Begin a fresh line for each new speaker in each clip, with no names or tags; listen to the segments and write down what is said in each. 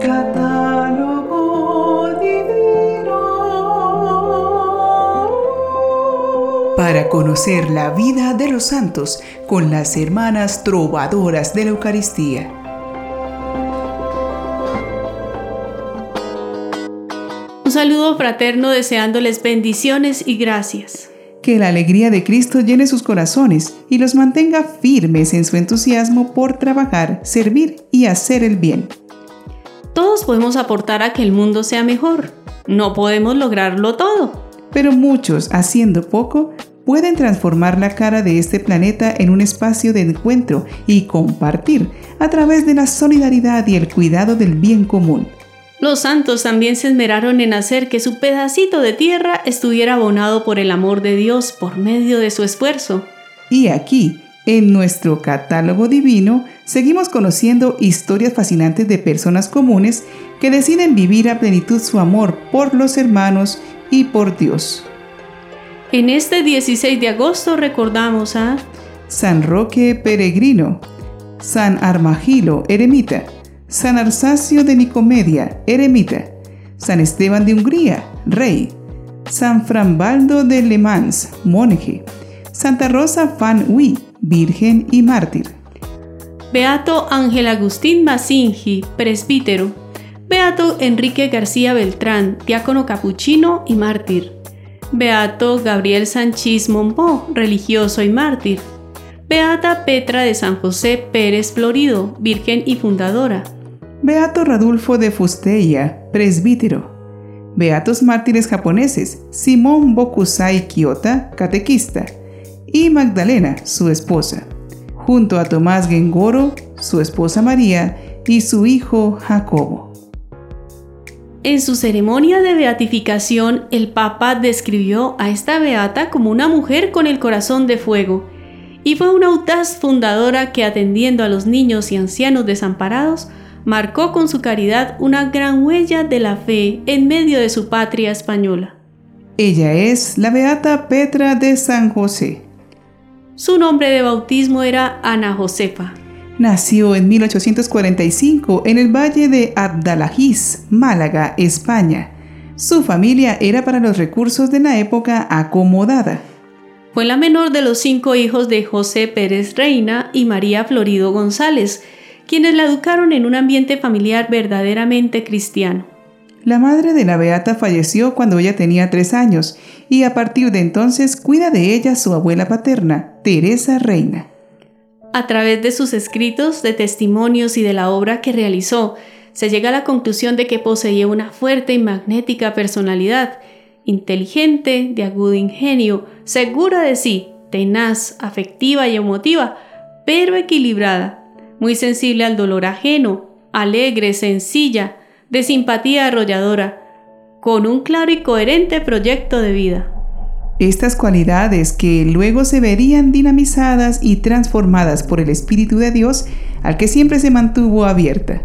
Catálogo divino. Para conocer la vida de los santos con las hermanas trovadoras de la Eucaristía.
Un saludo fraterno deseándoles bendiciones y gracias.
Que la alegría de Cristo llene sus corazones y los mantenga firmes en su entusiasmo por trabajar, servir y hacer el bien.
Todos podemos aportar a que el mundo sea mejor. No podemos lograrlo todo.
Pero muchos, haciendo poco, pueden transformar la cara de este planeta en un espacio de encuentro y compartir a través de la solidaridad y el cuidado del bien común.
Los santos también se esmeraron en hacer que su pedacito de tierra estuviera abonado por el amor de Dios por medio de su esfuerzo.
Y aquí, en nuestro catálogo divino, seguimos conociendo historias fascinantes de personas comunes que deciden vivir a plenitud su amor por los hermanos y por Dios.
En este 16 de agosto recordamos a
San Roque Peregrino, San Armagilo Eremita, San Arsacio de Nicomedia, eremita, San Esteban de Hungría, rey, San Frambaldo de Le Mans, monje, Santa Rosa Fan Huy, virgen y mártir.
Beato Ángel Agustín Masingi, presbítero. Beato Enrique García Beltrán, diácono capuchino y mártir. Beato Gabriel Sánchez Monbó, religioso y mártir. Beata Petra de San José Pérez Florido, virgen y fundadora.
Beato Radulfo de Fusteia, presbítero. Beatos mártires japoneses, Simón Bokusai Kyota, catequista, y Magdalena, su esposa, junto a Tomás Gengoro, su esposa María, y su hijo Jacobo.
En su ceremonia de beatificación, el Papa describió a esta beata como una mujer con el corazón de fuego, y fue una audaz fundadora que atendiendo a los niños y ancianos desamparados, marcó con su caridad una gran huella de la fe en medio de su patria española.
Ella es la Beata Petra de San José.
Su nombre de bautismo era Ana Josefa.
Nació en 1845 en el valle de Abdalajiz, Málaga, España. Su familia era para los recursos de la época acomodada.
Fue la menor de los cinco hijos de José Pérez Reina y María Florido González, quienes la educaron en un ambiente familiar verdaderamente cristiano.
La madre de la Beata falleció cuando ella tenía tres años y a partir de entonces cuida de ella su abuela paterna, Teresa Reina.
A través de sus escritos, de testimonios y de la obra que realizó, se llega a la conclusión de que poseía una fuerte y magnética personalidad, inteligente, de agudo ingenio, segura de sí, tenaz, afectiva y emotiva, pero equilibrada, muy sensible al dolor ajeno, alegre, sencilla, de simpatía arrolladora, con un claro y coherente proyecto de vida.
Estas cualidades que luego se verían dinamizadas y transformadas por el Espíritu de Dios al que siempre se mantuvo abierta.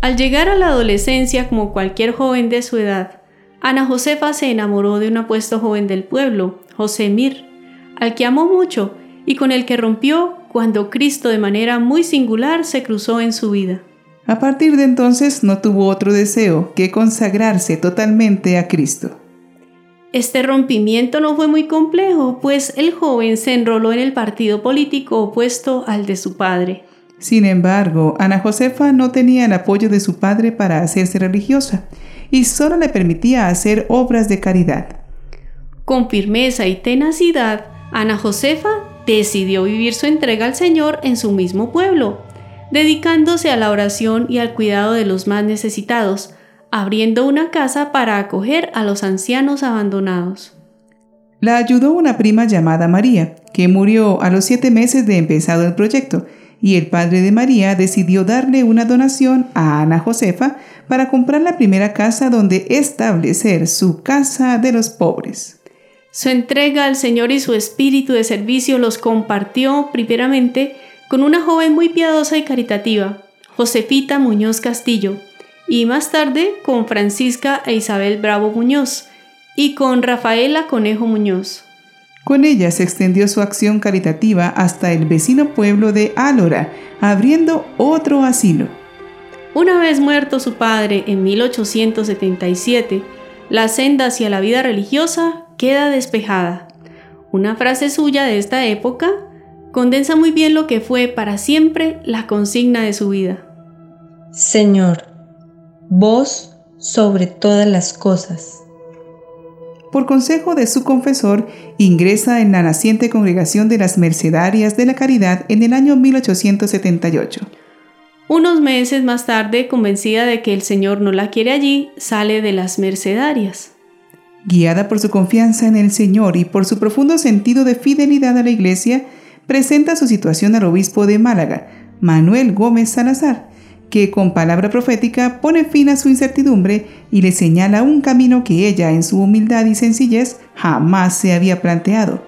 Al llegar a la adolescencia como cualquier joven de su edad, Ana Josefa se enamoró de un apuesto joven del pueblo, José Mir, al que amó mucho y con el que rompió cuando Cristo de manera muy singular se cruzó en su vida.
A partir de entonces no tuvo otro deseo que consagrarse totalmente a Cristo.
Este rompimiento no fue muy complejo, pues el joven se enroló en el partido político opuesto al de su padre.
Sin embargo, Ana Josefa no tenía el apoyo de su padre para hacerse religiosa y solo le permitía hacer obras de caridad.
Con firmeza y tenacidad, Ana Josefa decidió vivir su entrega al Señor en su mismo pueblo, dedicándose a la oración y al cuidado de los más necesitados, abriendo una casa para acoger a los ancianos abandonados.
La ayudó una prima llamada María, que murió a los siete meses de empezado el proyecto, y el padre de María decidió darle una donación a Ana Josefa para comprar la primera casa donde establecer su casa de los pobres.
Su entrega al Señor y su espíritu de servicio los compartió primeramente con una joven muy piadosa y caritativa, Josefita Muñoz Castillo, y más tarde con Francisca e Isabel Bravo Muñoz y con Rafaela Conejo Muñoz.
Con ella se extendió su acción caritativa hasta el vecino pueblo de Álora, abriendo otro asilo.
Una vez muerto su padre en 1877, la senda hacia la vida religiosa queda despejada. Una frase suya de esta época condensa muy bien lo que fue para siempre la consigna de su vida.
Señor, vos sobre todas las cosas.
Por consejo de su confesor, ingresa en la naciente congregación de las Mercedarias de la Caridad en el año 1878.
Unos meses más tarde, convencida de que el Señor no la quiere allí, sale de las Mercedarias.
Guiada por su confianza en el Señor y por su profundo sentido de fidelidad a la Iglesia, presenta su situación al obispo de Málaga, Manuel Gómez Salazar, que con palabra profética pone fin a su incertidumbre y le señala un camino que ella, en su humildad y sencillez, jamás se había planteado.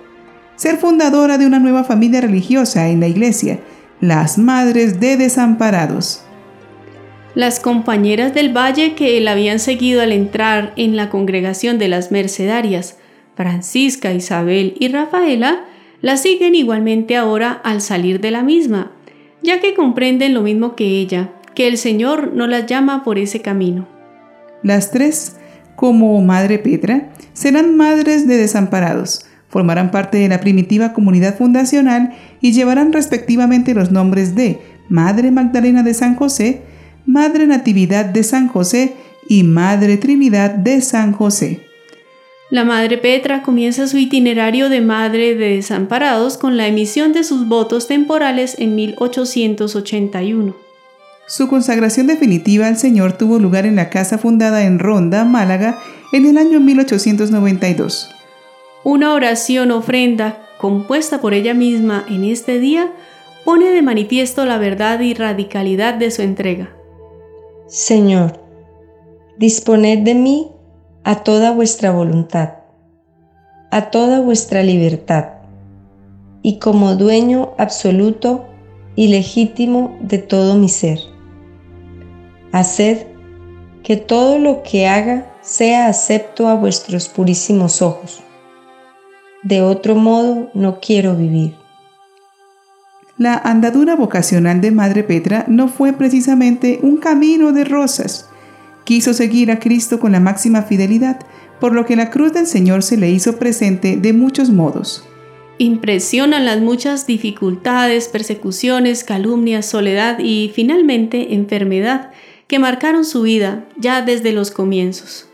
Ser fundadora de una nueva familia religiosa en la Iglesia, las Madres de Desamparados.
Las compañeras del valle que la habían seguido al entrar en la congregación de las Mercedarias, Francisca, Isabel y Rafaela, la siguen igualmente ahora al salir de la misma, ya que comprenden lo mismo que ella, que el Señor no las llama por ese camino.
Las tres, como Madre Petra, serán madres de desamparados, formarán parte de la primitiva comunidad fundacional y llevarán respectivamente los nombres de Madre Magdalena de San José, Madre Natividad de San José y Madre Trinidad de San José.
La Madre Petra comienza su itinerario de Madre de Desamparados con la emisión de sus votos temporales en 1881.
Su consagración definitiva al Señor tuvo lugar en la casa fundada en Ronda, Málaga, en el año 1892.
Una oración ofrenda compuesta por ella misma en este día pone de manifiesto la verdad y radicalidad de su entrega.
Señor, disponed de mí a toda vuestra voluntad, a toda vuestra libertad, y como dueño absoluto y legítimo de todo mi ser. Haced que todo lo que haga sea acepto a vuestros purísimos ojos. De otro modo no quiero vivir.
La andadura vocacional de Madre Petra no fue precisamente un camino de rosas. Quiso seguir a Cristo con la máxima fidelidad, por lo que la cruz del Señor se le hizo presente de muchos modos.
Impresionan las muchas dificultades, persecuciones, calumnias, soledad y finalmente enfermedad que marcaron su vida ya desde los comienzos.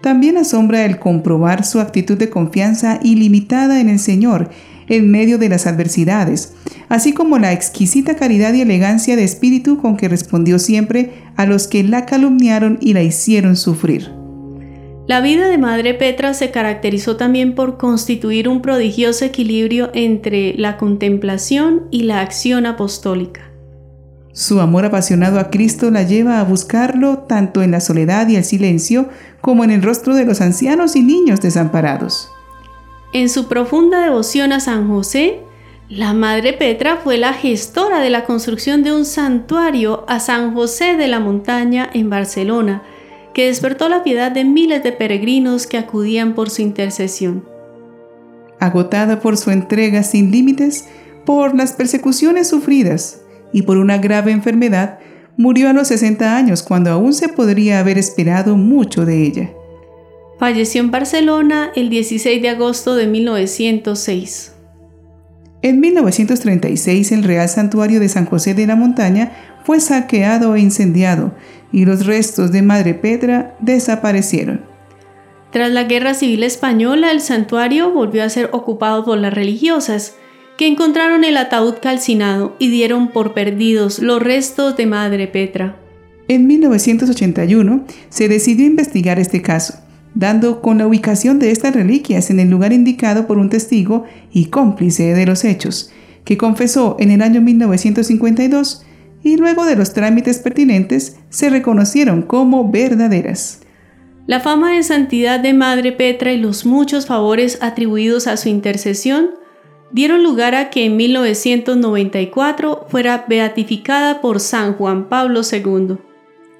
También asombra el comprobar su actitud de confianza ilimitada en el Señor en medio de las adversidades, así como la exquisita caridad y elegancia de espíritu con que respondió siempre a los que la calumniaron y la hicieron sufrir.
La vida de Madre Petra se caracterizó también por constituir un prodigioso equilibrio entre la contemplación y la acción apostólica.
Su amor apasionado a Cristo la lleva a buscarlo tanto en la soledad y el silencio como en el rostro de los ancianos y niños desamparados.
En su profunda devoción a San José, la Madre Petra fue la gestora de la construcción de un santuario a San José de la Montaña en Barcelona, que despertó la piedad de miles de peregrinos que acudían por su intercesión.
Agotada por su entrega sin límites, por las persecuciones sufridas, y por una grave enfermedad murió a los 60 años cuando aún se podría haber esperado mucho de ella.
Falleció en Barcelona el 16 de agosto de 1906.
En 1936 el Real Santuario de San José de la Montaña fue saqueado e incendiado y los restos de Madre Petra desaparecieron.
Tras la Guerra Civil Española, el santuario volvió a ser ocupado por las religiosas, que encontraron el ataúd calcinado y dieron por perdidos los restos de Madre Petra.
En 1981 se decidió investigar este caso, dando con la ubicación de estas reliquias en el lugar indicado por un testigo y cómplice de los hechos, que confesó en el año 1952 y luego de los trámites pertinentes se reconocieron como verdaderas.
La fama de santidad de Madre Petra y los muchos favores atribuidos a su intercesión dieron lugar a que en 1994 fuera beatificada por San Juan Pablo II.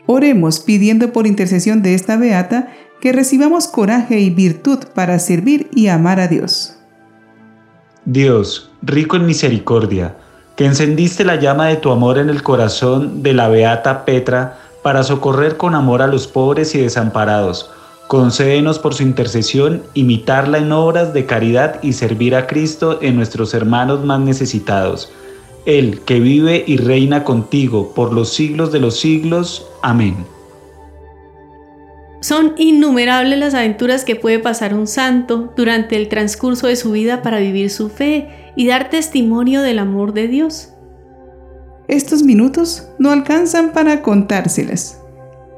Oremos pidiendo por intercesión de esta beata que recibamos coraje y virtud para servir y amar a Dios.
Dios, rico en misericordia, que encendiste la llama de tu amor en el corazón de la beata Petra para socorrer con amor a los pobres y desamparados. Concédenos por su intercesión imitarla en obras de caridad y servir a Cristo en nuestros hermanos más necesitados. Él que vive y reina contigo por los siglos de los siglos. Amén.
Son innumerables las aventuras que puede pasar un santo durante el transcurso de su vida para vivir su fe y dar testimonio del amor de Dios.
Estos minutos no alcanzan para contárselas.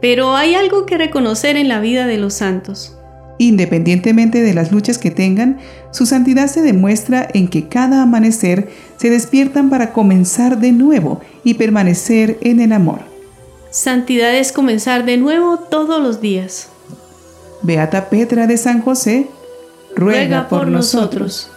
Pero hay algo que reconocer en la vida de los santos.
Independientemente de las luchas que tengan, su santidad se demuestra en que cada amanecer se despiertan para comenzar de nuevo y permanecer en el amor.
Santidad es comenzar de nuevo todos los días.
Beata Petra de San José, ruega, por, nosotros.